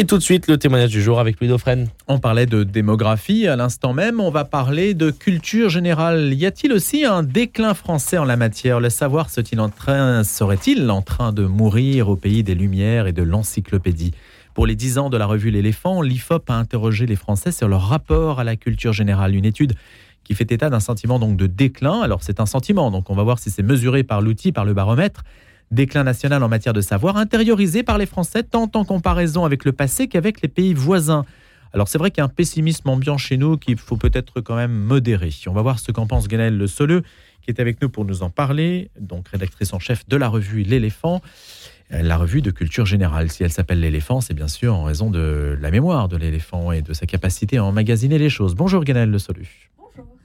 Et tout de suite, le témoignage du jour avec Louis. On parlait de démographie à l'instant même, on va parler de culture générale. Y a-t-il aussi un déclin français en la matière? Le savoir serait-il en train, serait-il en train de mourir au pays des Lumières et de l'encyclopédie? Pour les 10 ans de la revue L'éléphant, l'IFOP a interrogé les Français sur leur rapport à la culture générale. Une étude qui fait état d'un sentiment donc de déclin. Alors c'est un sentiment, donc on va voir si c'est mesuré par l'outil, par le baromètre déclin national en matière de savoir, intériorisé par les Français tant en comparaison avec le passé qu'avec les pays voisins. Alors c'est vrai qu'il y a un pessimisme ambiant chez nous qu'il faut peut-être quand même modérer. On va voir ce qu'en pense Ganel Le Soleux, qui est avec nous pour nous en parler, donc rédactrice en chef de la revue L'éléphant, euh, la revue de culture générale. Si elle s'appelle L'éléphant, c'est bien sûr en raison de la mémoire de l'éléphant et de sa capacité à emmagasiner les choses. Bonjour Ganel Le Soleux.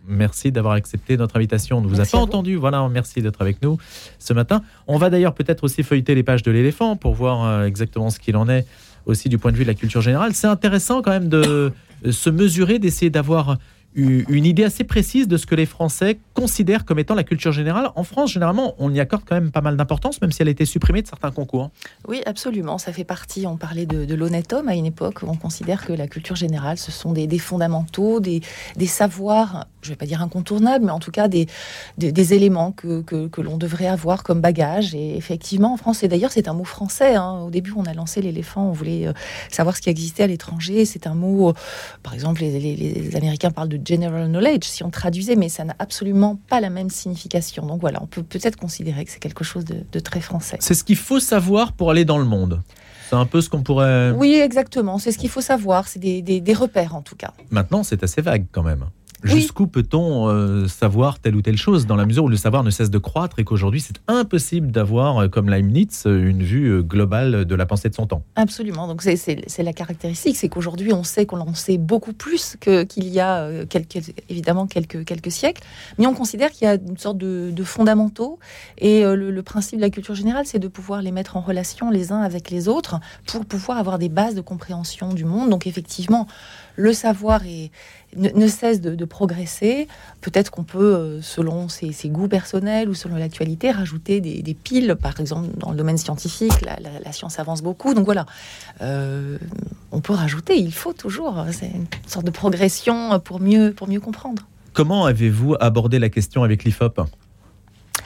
Merci d'avoir accepté notre invitation. On ne vous a pas entendu. Voilà, merci d'être avec nous ce matin. On va d'ailleurs peut-être aussi feuilleter les pages de l'éléphant pour voir euh, exactement ce qu'il en est aussi du point de vue de la culture générale. C'est intéressant quand même de se mesurer, d'essayer d'avoir une idée assez précise de ce que les Français considèrent comme étant la culture générale. En France, généralement, on y accorde quand même pas mal d'importance, même si elle a été supprimée de certains concours. Oui, absolument. Ça fait partie, on parlait de, l'honnête homme à une époque où on considère que la culture générale, ce sont des, fondamentaux, des, savoirs, je ne vais pas dire incontournables, mais en tout cas des, éléments que, que, l'on devrait avoir comme bagage. Et effectivement, en France, et d'ailleurs, c'est un mot français. Hein. Au début, on a lancé l'éléphant, on voulait euh, savoir ce qui existait à l'étranger. C'est un mot, euh, par exemple, les, les Américains parlent de general knowledge si on traduisait, mais ça n'a absolument pas la même signification. Donc voilà, on peut peut-être considérer que c'est quelque chose de, très français. C'est ce qu'il faut savoir pour aller dans le monde. C'est un peu ce qu'on pourrait. Oui, exactement. C'est ce qu'il faut savoir. C'est des repères en tout cas. Maintenant, c'est assez vague quand même. Jusqu'où peut-on euh, savoir telle ou telle chose dans la mesure où le savoir ne cesse de croître et qu'aujourd'hui c'est impossible d'avoir, euh, comme Leibniz, euh, une vue globale de la pensée de son temps Absolument. Donc c'est la caractéristique, c'est qu'aujourd'hui on sait qu'on en sait beaucoup plus qu'il y a quelques, évidemment quelques, quelques siècles, mais on considère qu'il y a une sorte de, fondamentaux et le, le, principe de la culture générale c'est de pouvoir les mettre en relation les uns avec les autres pour pouvoir avoir des bases de compréhension du monde. Donc effectivement, le savoir est, ne, cesse de, progresser. Peut-être qu'on peut, euh, selon ses, goûts personnels ou selon l'actualité, rajouter des, piles. Par exemple, dans le domaine scientifique, la, science avance beaucoup. Donc voilà, euh, on peut rajouter, il faut toujours. C'est une sorte de progression pour mieux, pour mieux comprendre. Comment avez-vous abordé la question avec l'IFOP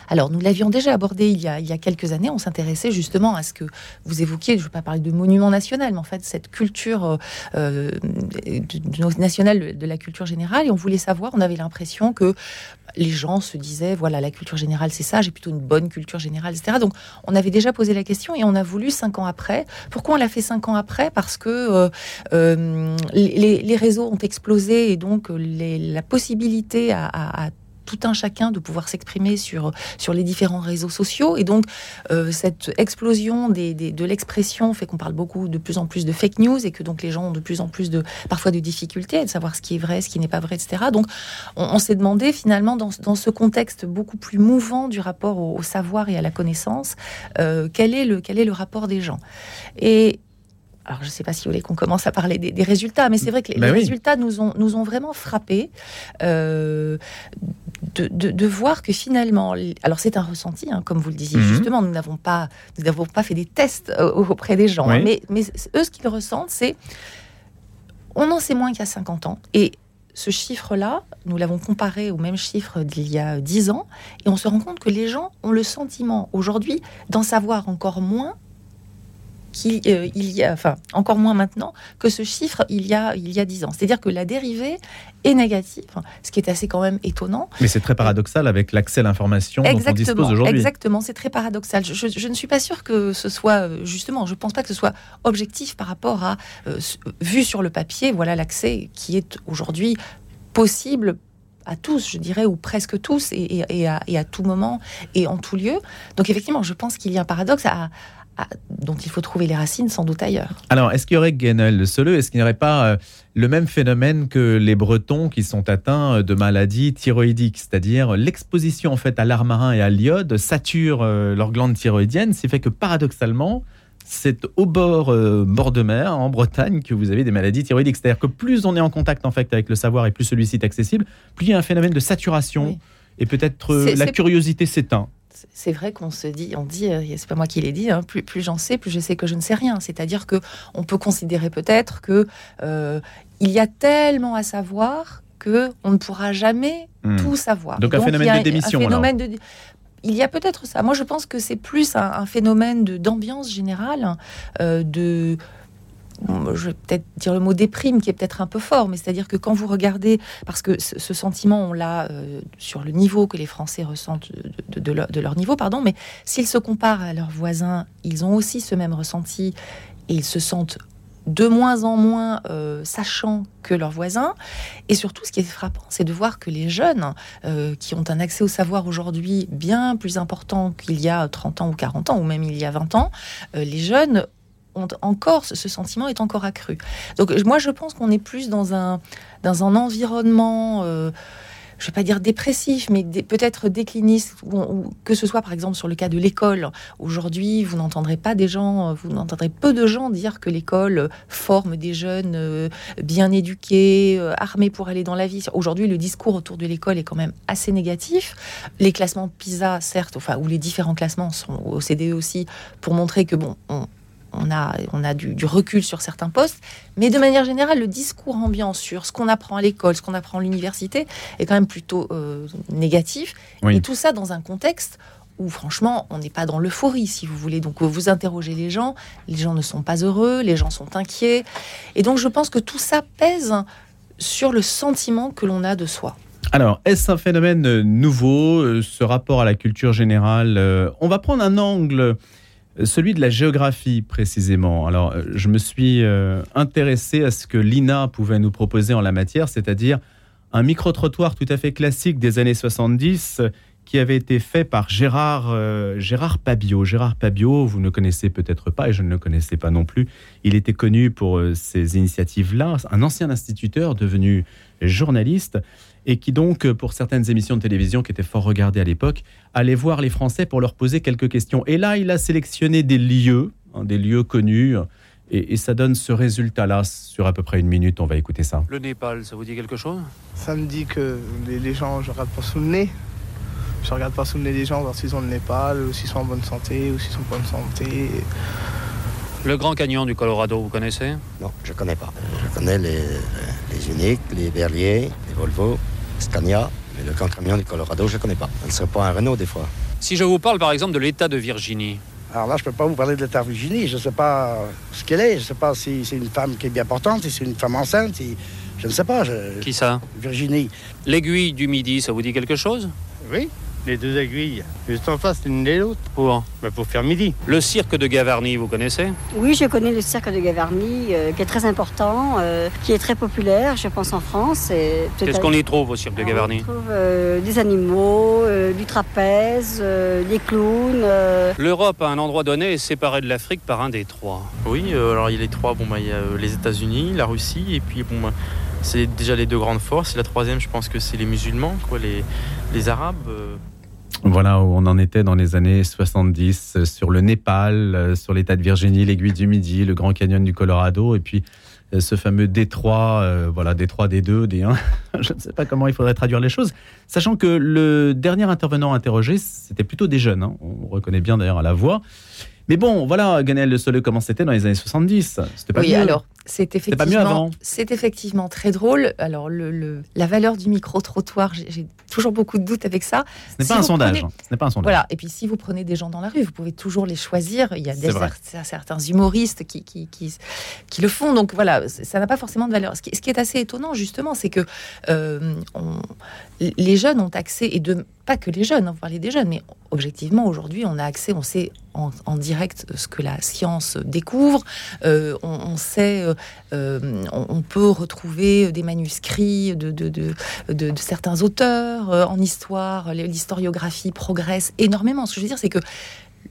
alors, nous l'avions déjà abordé il y, a, il y a quelques années. On s'intéressait justement à ce que vous évoquiez. Je ne veux pas parler de monument national, mais en fait, cette culture euh, euh nationale de la culture générale. Et on voulait savoir, on avait l'impression que les gens se disaient voilà, la culture générale, c'est ça, j'ai plutôt une bonne culture générale, etc. Donc, on avait déjà posé la question et on a voulu cinq ans après. Pourquoi on l'a fait cinq ans après? Parce que euh, les, réseaux ont explosé et donc la possibilité à tout un chacun de pouvoir s'exprimer sur, sur les différents réseaux sociaux. Et donc, euh, cette explosion des, de l'expression fait qu'on parle beaucoup de plus en plus de fake news et que donc les gens ont de plus en plus de, parfois de difficultés à savoir ce qui est vrai, ce qui n'est pas vrai, etc. Donc, on, s'est demandé finalement, dans, dans, ce contexte beaucoup plus mouvant du rapport au, savoir et à la connaissance, euh, quel, est le, quel est le rapport des gens? Et alors je ne sais pas si vous voulez qu'on commence à parler des, résultats, mais c'est vrai que les, ben résultats nous ont, nous ont vraiment frappés euh, de, voir que finalement, alors c'est un ressenti, hein, comme vous le disiez mhm. justement, nous n'avons pas, nous n'avons pas fait des tests euh, auprès des gens, hein, mais, mais eux ce qu'ils ressentent, c'est on en sait moins qu'il y a 50 ans et ce chiffre-là, nous l'avons comparé au même chiffre d'il y a 10 ans, et on se rend compte que les gens ont le sentiment aujourd'hui d'en savoir encore moins qu'il euh, il y a, enfin encore moins maintenant que ce chiffre il y a il y a dix ans. C'est-à-dire que la dérivée est négative, ce qui est assez quand même étonnant. Mais c'est très paradoxal avec l'accès à l'information dont on dispose aujourd'hui. Exactement, c'est très paradoxal. Je, ne suis pas sûre que ce soit euh, justement, je pense pas que ce soit objectif par rapport à euh, vu sur le papier, voilà l'accès qui est aujourd'hui possible à tous, je dirais, ou presque tous, et, et, à, et, à, tout moment et en tout lieu. Donc effectivement, je pense qu'il y a un paradoxe à, dont il faut trouver les racines sans doute ailleurs. Alors, est-ce qu'il y aurait Guénel, le Soleux, est-ce qu'il n'y aurait pas euh, le même phénomène que les Bretons qui sont atteints de maladies thyroïdiques, c'est-à-dire l'exposition en fait à l'art marin et à l'iode sature euh, leur glande thyroïdienne, ce qui fait que paradoxalement, c'est au bord, euh, bord de mer, en Bretagne, que vous avez des maladies thyroïdiques. C'est-à-dire que plus on est en contact en fait avec le savoir et plus celui-ci est accessible, plus il y a un phénomène de saturation et peut-être la curiosité s'éteint. C'est vrai qu'on se dit, on dit, euh, c'est pas moi qui l'ai dit, hein, plus, plus j'en sais, plus je sais que je ne sais rien. C'est-à-dire que on peut considérer peut-être que euh, il y a tellement à savoir que on ne pourra jamais Hmm. tout savoir. Donc un phénomène a de démission, un phénomène de- Il y a peut-être ça. Moi, je pense que c'est plus un, un phénomène d'ambiance générale, euh, de je vais peut-être dire le mot déprime qui est peut-être un peu fort, mais c'est-à-dire que quand vous regardez, parce que ce, sentiment, on l'a euh, sur le niveau que les Français ressentent de, leur, niveau, pardon, mais s'ils se comparent à leurs voisins, ils ont aussi ce même ressenti et ils se sentent de moins en moins euh, sachants que leurs voisins. Et surtout, ce qui est frappant, c'est de voir que les jeunes euh, qui ont un accès au savoir aujourd'hui bien plus important qu'il y a 30 ans ou 40 ans, ou même il y a 20 ans, les jeunes encore, ce, sentiment est encore accru. Donc moi, je pense qu'on est plus dans un, dans un environnement... euh, je ne vais pas dire dépressif, mais peut-être décliniste, ou, que ce soit par exemple sur le cas de l'école. Aujourd'hui, vous n'entendrez pas des gens, euh, vous n'entendrez peu de gens dire que l'école euh, forme des jeunes bien éduqués, armés pour aller dans la vie. Aujourd'hui, le discours autour de l'école est quand même assez négatif. Les classements PISA, certes, enfin, ou les différents classements sont au CDE aussi, pour montrer que bon, on, on a, on a du, du recul sur certains postes, mais de manière générale, le discours ambiant sur ce qu'on apprend à l'école, ce qu'on apprend à l'université, est quand même plutôt euh, négatif. Oui. Et tout ça dans un contexte où, franchement, on n'est pas dans l'euphorie, si vous voulez. Donc, vous interrogez les gens, les gens ne sont pas heureux, les gens sont inquiets. Et donc, je pense que tout ça pèse sur le sentiment que l'on a de soi. Alors, est-ce un phénomène euh, nouveau, euh, ce rapport à la culture générale Euh, On va prendre un angle, euh, celui de la géographie précisément. Alors, euh, je me suis euh, intéressé à ce que l'INA pouvait nous proposer en la matière, c'est-à-dire un micro-trottoir tout à fait classique des années 70 euh, qui avait été fait par Gérard, euh, Gérard Pabio. Gérard Pabio, vous ne connaissez peut-être pas et je ne le connaissais pas non plus. Il était connu pour euh, ces initiatives-là, un ancien instituteur devenu journaliste et qui donc, euh, pour certaines émissions de télévision qui étaient fort regardées à l'époque, allait voir les Français pour leur poser quelques questions. Et là, il a sélectionné des lieux, hein, des lieux connus, et, et ça donne ce résultat-là sur à peu près une minute. On va écouter ça. Le Népal, ça vous dit quelque chose? Ça me dit que les, les gens, je regarde pas sous le nez. Je regarde pas sous le nez des gens, voir s'ils ont le Népal, ou s'ils sont en bonne santé, ou s'ils sont pas en bonne santé. Le Grand Canyon du Colorado, vous connaissez? Non, je connais pas. Je connais les, les Uniques, les Berlier, les Volvo, Scania, mais le Grand Camion du Colorado, je connais pas. Ce ne serait pas un Renault des fois. Si je vous parle par exemple de l'État de Virginie, Alors là, je peux pas vous parler de l'état Virginie. Je sais pas ce qu'elle est. Je sais pas si c'est une femme qui est bien portante, si c'est une femme enceinte. si- Je ne sais pas. je- qui ça? Virginie. L'aiguille du Midi, ça vous dit quelque chose? Oui, les deux aiguilles, juste en face l'une de l'autre, Pour bah, pour faire midi. le cirque de Gavarnie, vous connaissez? Oui, je connais le cirque de Gavarnie, euh, qui est très important, euh, qui est très populaire, je pense, en France. Qu'est-ce qu'on y trouve au cirque de Alors, Gavarnie? On trouve euh, des animaux, euh, du trapèze, euh, des clowns. euh, L'Europe, à un endroit donné, est séparée de l'Afrique par un détroit. Oui, euh, alors il y a les trois, bon, bah, il y a les États-Unis, la Russie, et puis bon, bah, c'est déjà les deux grandes forces. Et la troisième, je pense que c'est les musulmans, quoi, les, les Arabes. Voilà où on en était dans les années 70, euh, sur le Népal, euh, sur l'État de Virginie, l'aiguille du Midi, le Grand Canyon du Colorado, et puis euh, ce fameux détroit, euh, voilà, détroit des deux, des 1. Je ne sais pas comment il faudrait traduire les choses, sachant que le dernier intervenant interrogé, c'était plutôt des jeunes. hein. On reconnaît bien d'ailleurs à la voix. Mais bon, voilà, Ganel Le Soleil, comment c'était dans les années 70 C'était pas oui, mieux. alors c'est pas mieux effectivement, avant. c'est effectivement très drôle. Alors le, le- la valeur du micro trottoir, j'ai toujours beaucoup de doutes avec ça. Ce n'est si pas un sondage. prenez- hein. Ce pas un sondage. Voilà. Et puis si vous prenez des gens dans la rue, vous pouvez toujours les choisir. Il y a des cer- certains humoristes qui, qui, qui, qui le font. Donc voilà, ça n'a pas forcément de valeur. Ce qui, ce qui est assez étonnant justement, c'est que euh, on- les jeunes ont accès et de pas que les jeunes, vous parlez des jeunes, mais objectivement aujourd'hui, on a accès, on sait en, en direct ce que la science découvre. Euh, on, on sait, euh, euh, on, peut retrouver des manuscrits de, certains auteurs euh, en histoire. L'historiographie progresse énormément. Ce que je veux dire, c'est que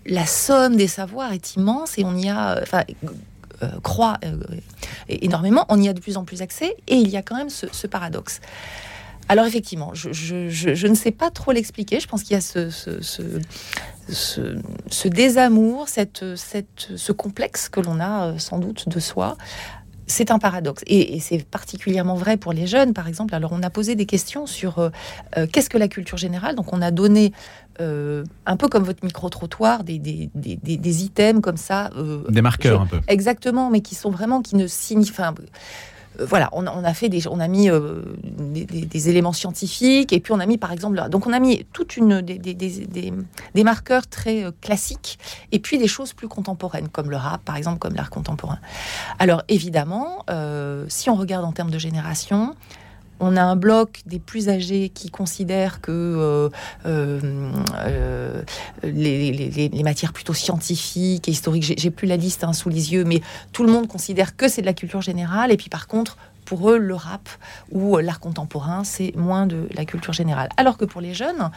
la somme des savoirs est immense et on y a, enfin, euh, euh, énormément. On y a de plus en plus accès et il y a quand même ce, paradoxe. Alors effectivement, je, ne sais pas trop l'expliquer. Je pense qu'il y a ce, ce- ce désamour, cette, cette, ce complexe que l'on a euh, sans doute de soi. c'est un paradoxe. Et, c'est particulièrement vrai pour les jeunes, par exemple. Alors, on a posé des questions sur euh, euh, qu'est-ce que la culture générale? Donc, on a donné, euh, un peu comme votre micro-trottoir, des, des, des, items comme ça. des marqueurs, un peu. Exactement, mais qui sont vraiment, qui ne signifient. Euh, voilà, on, a fait des, on a mis euh, des, éléments scientifiques et puis on a mis par exemple, donc on a mis toute une des, marqueurs très euh, classiques et puis des choses plus contemporaines comme le rap par exemple, comme l'art contemporain. Alors évidemment, si on regarde en termes de génération, on a un bloc des plus âgés qui considèrent que euh, euh, euh, les, matières plutôt scientifiques et historiques, j'ai plus la liste hein, sous les yeux, mais tout le monde considère que c'est de la culture générale. Et puis par contre, pour eux, le rap ou l'art contemporain, c'est moins de la culture générale. Alors que pour les jeunes,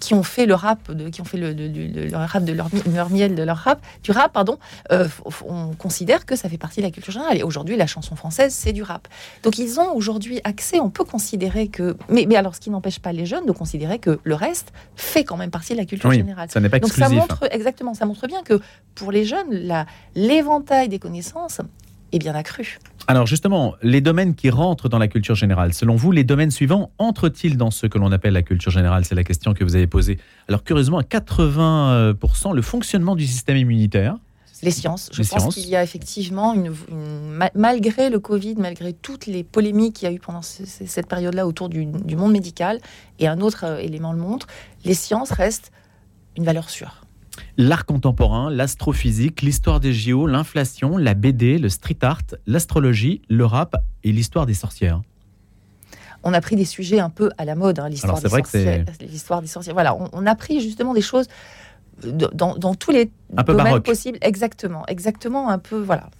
qui ont fait le rap, de, qui ont fait le, rap de leur, miel, de leur rap, du rap, pardon, euh, on considère que ça fait partie de la culture générale. Et aujourd'hui, la chanson française, c'est du rap. Donc ils ont aujourd'hui accès, on peut considérer que... Mais, mais alors, ce qui n'empêche pas les jeunes de considérer que le reste fait quand même partie de la culture oui, générale. Ça n'est pas exclusif. Donc ça montre, exactement, ça montre bien que pour les jeunes, l'éventail des connaissances est bien accru. Alors justement, les domaines qui rentrent dans la culture générale, selon vous, les domaines suivants entrent-ils dans ce que l'on appelle la culture générale? C'est la question que vous avez posée. Alors curieusement, à 80%, le fonctionnement du système immunitaire. Les sciences. Je pense qu'il y a effectivement, une, malgré le Covid, malgré toutes les polémiques qu'il y a eu pendant cette période-là autour du, du, monde médical, et un autre euh, élément le montre, les sciences restent une valeur sûre l'art contemporain, l'astrophysique, l'histoire des JO, l'inflation, la BD, le street art, l'astrologie, le rap et l'histoire des sorcières on a pris des sujets un peu à la mode, hein, l'histoire des, sorcières, l'histoire des sorcières. Voilà, on, a pris justement des choses dans, tous les domaines possibles. Exactement, exactement, un peu, voilà.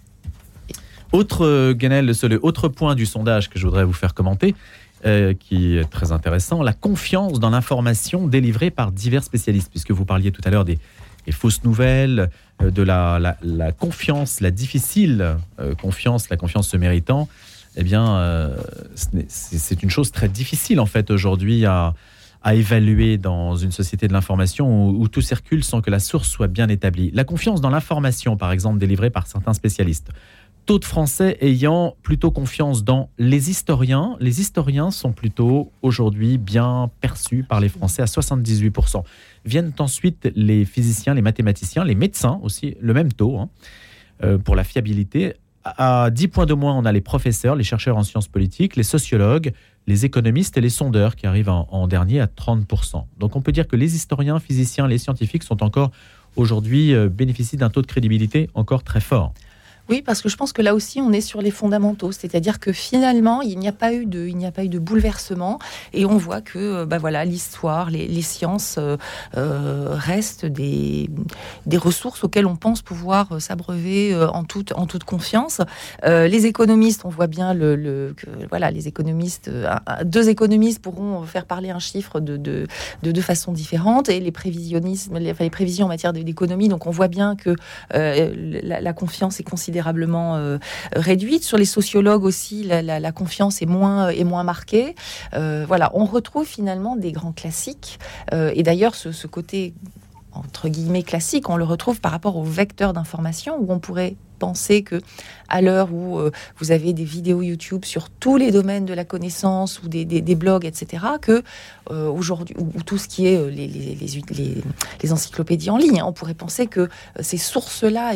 Autre, euh, Ganel, autre point du sondage que je voudrais vous faire commenter, euh, qui est très intéressant, la confiance dans l'information délivrée par divers spécialistes, puisque vous parliez tout à l'heure des, les fausses nouvelles, euh, de la, confiance, la difficile euh, confiance, la confiance se méritant, eh bien, euh, c'est une chose très difficile en fait aujourd'hui à, évaluer dans une société de l'information où, tout circule sans que la source soit bien établie. La confiance dans l'information, par exemple, délivrée par certains spécialistes. Taux de Français ayant plutôt confiance dans les historiens. Les historiens sont plutôt aujourd'hui bien perçus par les Français à 78%. Viennent ensuite les physiciens, les mathématiciens, les médecins aussi, le même taux hein, euh, pour la fiabilité. À 10 points de moins, on a les professeurs, les chercheurs en sciences politiques, les sociologues, les économistes et les sondeurs qui arrivent en, dernier à 30%. Donc on peut dire que les historiens, physiciens, les scientifiques sont encore aujourd'hui euh, bénéficient d'un taux de crédibilité encore très fort. Oui, parce que je pense que là aussi, on est sur les fondamentaux, c'est-à-dire que finalement, il n'y a pas eu de, il n'y a pas eu de bouleversement, et on voit que, bah voilà, l'histoire, les, sciences euh, euh, restent des, des ressources auxquelles on pense pouvoir euh, s'abreuver en toute, en toute confiance. les économistes, on voit bien le, que, voilà, les économistes, deux économistes pourront faire parler un chiffre de, de, de, façon différente, et les prévisionnistes, les, prévisions en matière d'économie, donc on voit bien que la confiance est considérée euh, réduite. Sur les sociologues aussi, la, confiance est moins, est moins marquée. Euh, voilà, on retrouve finalement des grands classiques. Euh, et d'ailleurs, ce, côté entre guillemets classique, on le retrouve par rapport aux vecteurs d'information où on pourrait penser que à l'heure où vous avez des vidéos YouTube sur tous les domaines de la connaissance ou des, blogs, etc., que aujourd'hui, ou, tout ce qui est les, les, encyclopédies en ligne, hein, on pourrait penser que ces sources-là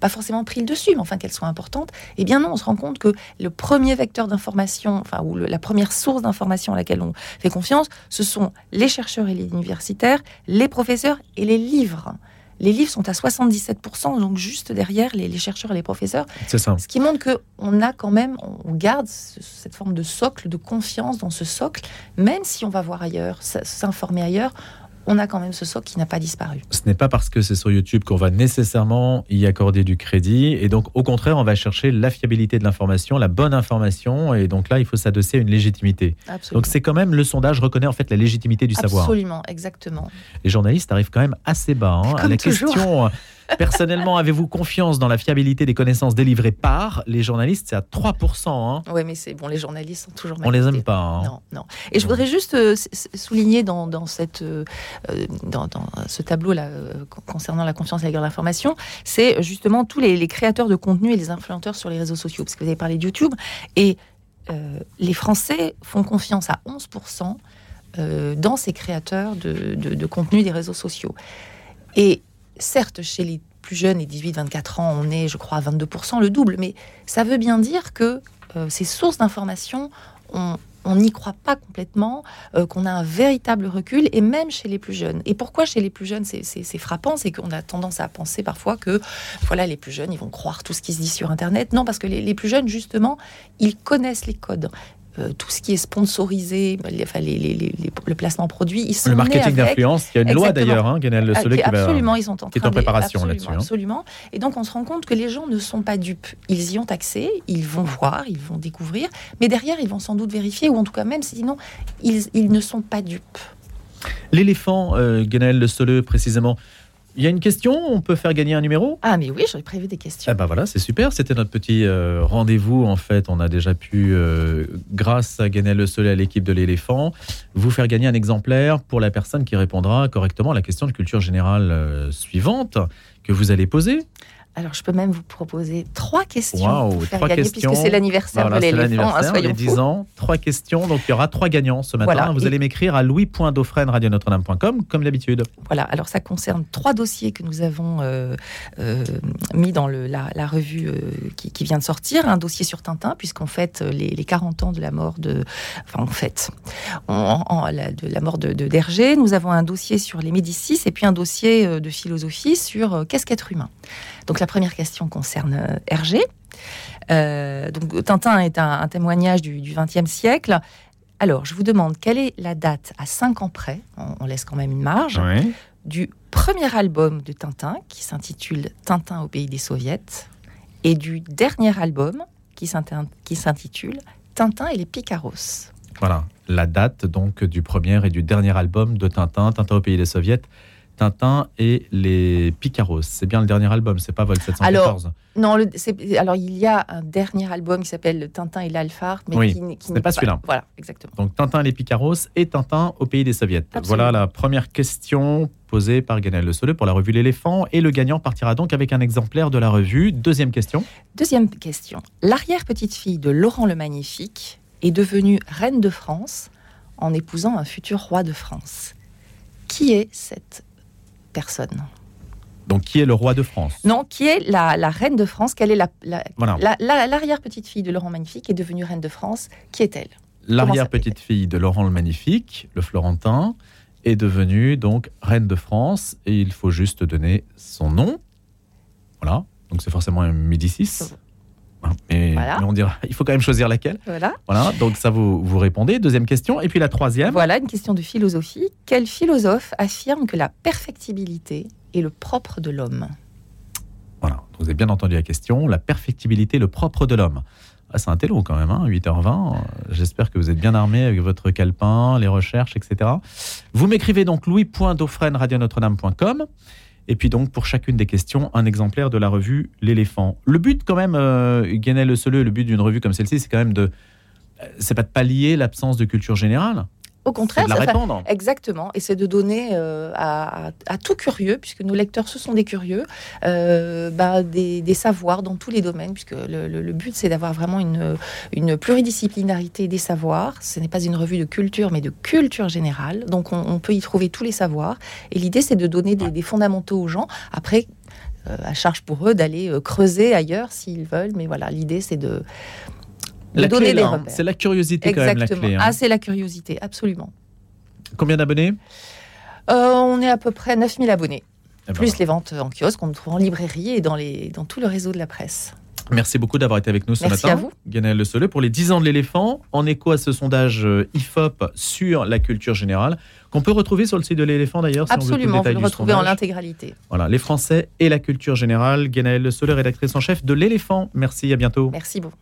pas forcément pris le dessus, mais enfin qu'elles soient importantes, eh bien non, on se rend compte que le premier vecteur d'information, enfin, ou la première source d'information à laquelle on fait confiance, ce sont les chercheurs et les universitaires, les professeurs et les livres. Les livres sont à 77%, donc juste derrière les, chercheurs et les professeurs. C'est ça. Ce qui montre qu'on a quand même, on garde cette forme de socle, de confiance dans ce socle, même si on va voir ailleurs, s'informer ailleurs, on a quand même ce socle qui n'a pas disparu. Ce n'est pas parce que c'est sur YouTube qu'on va nécessairement y accorder du crédit. Et donc, au contraire, on va chercher la fiabilité de l'information, la bonne information. Et donc là, il faut s'adosser à une légitimité. Donc, c'est quand même le sondage reconnaît en fait la légitimité du savoir. Absolument, exactement. Les journalistes arrivent quand même assez bas. Hein, à la question Personnellement, avez-vous confiance dans la fiabilité des connaissances délivrées par les journalistes? C'est à 3%. Hein. Oui, mais c'est bon, les journalistes sont toujours On les mal aime pas. hein. Non, non. Et je voudrais juste euh, souligner dans, dans cette, euh, euh, dans, dans ce tableau-là euh, con- concernant la confiance et la guerre d'information, c'est justement tous les, les créateurs de contenu et les influenceurs sur les réseaux sociaux. Parce que vous avez parlé de YouTube. Et euh, les Français font confiance à 11% euh, dans ces créateurs de, de, de contenu des réseaux sociaux. Et certes, chez les plus jeunes, les 18-24 ans, on est, je crois, à 22%, le double. Mais ça veut bien dire que euh, ces sources d'information, on n'y croit pas complètement, euh, qu'on a un véritable recul, et même chez les plus jeunes. Et pourquoi chez les plus jeunes c'est- frappant C'est qu'on a tendance à penser parfois que voilà, les plus jeunes, ils vont croire tout ce qui se dit sur Internet. Non, parce que les plus jeunes, justement, ils connaissent les codes. Euh, tout ce qui est sponsorisé, les- enfin, les- les- le placement produit, ils sont Le marketing d'influence, il y a une loi d'ailleurs, hein, Guénel Le Ah, Solé, qui- va- absolument, ils sont en qui est en préparation là-dessus. hein. Absolument. Et donc, on se rend compte que les gens ne sont pas dupes. Ils y ont accès, ils vont voir, ils vont découvrir, mais derrière, ils vont sans doute vérifier, ou en tout cas, même sinon, ils, ils ne sont pas dupes. L'éléphant, euh, Guénel Le Solé, précisément. Il y a une question, on peut faire gagner un numéro? Ah, mais oui, j'aurais prévu des questions. Ah bah voilà, c'est super. C'était notre petit euh, rendez-vous. En fait, on a déjà pu, euh, grâce à Guénel Le Soleil à l'équipe de l'éléphant, vous faire gagner un exemplaire pour la personne qui répondra correctement à la question de culture générale euh, suivante que vous allez poser. Alors, je peux même vous proposer trois questions Waouh, pour faire trois gagner, questions. puisque c'est l'anniversaire Voilà, de l'éléphant, hein, soyons les 10 fous. ans. Trois questions. Donc, il y aura trois gagnants ce matin. Voilà. Vous allez m'écrire à louis.dauphren.radionotre-dame.com, comme d'habitude. Voilà, alors ça concerne trois dossiers que nous avons euh, euh, mis dans le- la, la revue euh, qui, qui vient de sortir. Un dossier sur Tintin, puisqu'on fête euh, les, les 40 ans de la mort de. Enfin, on fête. On- en- la, de la mort de. Nous avons un dossier sur les Médicis et puis un dossier de philosophie sur qu'est-ce qu'être humain. Donc la première question concerne euh, Hergé. Euh, donc Tintin est un, un témoignage du XXe siècle. Alors, je vous demande quelle est la date à 5 ans près, on, on laisse quand même une marge, Oui. du premier album de Tintin qui s'intitule Tintin au pays des soviets et du dernier album qui s'intitule Tintin et les Picaros? Voilà, la date donc du premier et du dernier album de Tintin, Tintin au pays des soviets, Tintin et les Picaros. C'est bien le dernier album, c'est pas Vol 714. Non, le- c'est- alors il y a un dernier album qui s'appelle Tintin et l'Alphard, mais Oui, qui, n'est- qui pas celui-là. Voilà, exactement. Donc Tintin et les Picaros et Tintin au pays des soviets. Voilà la première question posée par Ganel Le Soleil pour la revue L'éléphant et le gagnant partira donc avec un exemplaire de la revue. Deuxième question. Deuxième question. L'arrière-petite-fille de Laurent le Magnifique est devenue reine de France en épousant un futur roi de France. Qui est cette personne Donc qui est le roi de France? Non, qui est la, la reine de France? Quelle est la, la- Voilà. la- la- l'arrière-petite-fille de Laurent Magnifique est devenue reine de France? Qui est-elle? L'arrière-petite-fille de Laurent le Magnifique, le Florentin, est devenue donc reine de France et il faut juste donner son nom. Voilà. Donc c'est forcément un Médicis. Hein, Mais, Voilà. mais on dira, il faut quand même choisir laquelle. Voilà. Voilà. Donc ça vous vous répondez. Deuxième question et puis la troisième. Voilà une question de philosophie. Quel philosophe affirme que la perfectibilité est le propre de l'homme? Voilà. Vous avez bien entendu la question. La perfectibilité, le propre de l'homme. Ah, c'est un télo quand même, hein, 8h20. Euh, J'espère que vous êtes bien armé avec votre calepin, les recherches, etc. Vous m'écrivez donc louis.dauphren.radionotre-dame.com et puis donc pour chacune des questions, un exemplaire de la revue L'éléphant. Le but quand même, euh, Le le but d'une revue comme celle-ci, c'est quand même de... euh, C'est pas de pallier l'absence de culture générale, Au contraire, c'est de la ça- répandre. Exactement, et c'est de donner euh, à, tout curieux, puisque nos lecteurs ce sont des curieux, euh, bah, des, des savoirs dans tous les domaines, puisque le, le- le but c'est d'avoir vraiment une, une pluridisciplinarité des savoirs. Ce n'est pas une revue de culture, mais de culture générale. Donc on, on peut y trouver tous les savoirs. Et l'idée c'est de donner des, des fondamentaux aux gens. Après, euh, à charge pour eux d'aller creuser ailleurs s'ils veulent, mais voilà, l'idée c'est de La donner des hein. repères. C'est la curiosité quand même la Exactement. clé. hein. Ah, c'est la curiosité, absolument. Combien d'abonnés? Euh, on est à peu près 9000 abonnés, Eh ben, plus les ventes en kiosque, on trouve en librairie et dans, les, dans tout le réseau de la presse. Merci beaucoup d'avoir été avec nous ce Merci matin. à vous. Guénel Le Soleux pour les 10 ans de l'éléphant, en écho à ce sondage euh, IFOP sur la culture générale, qu'on peut retrouver sur le site de l'éléphant d'ailleurs. si on veut Absolument, vous le retrouvez en l'intégralité. Voilà, les Français et la culture générale. Guénel Le Soleux, rédactrice en chef de l'éléphant. Merci, à bientôt. Merci beaucoup.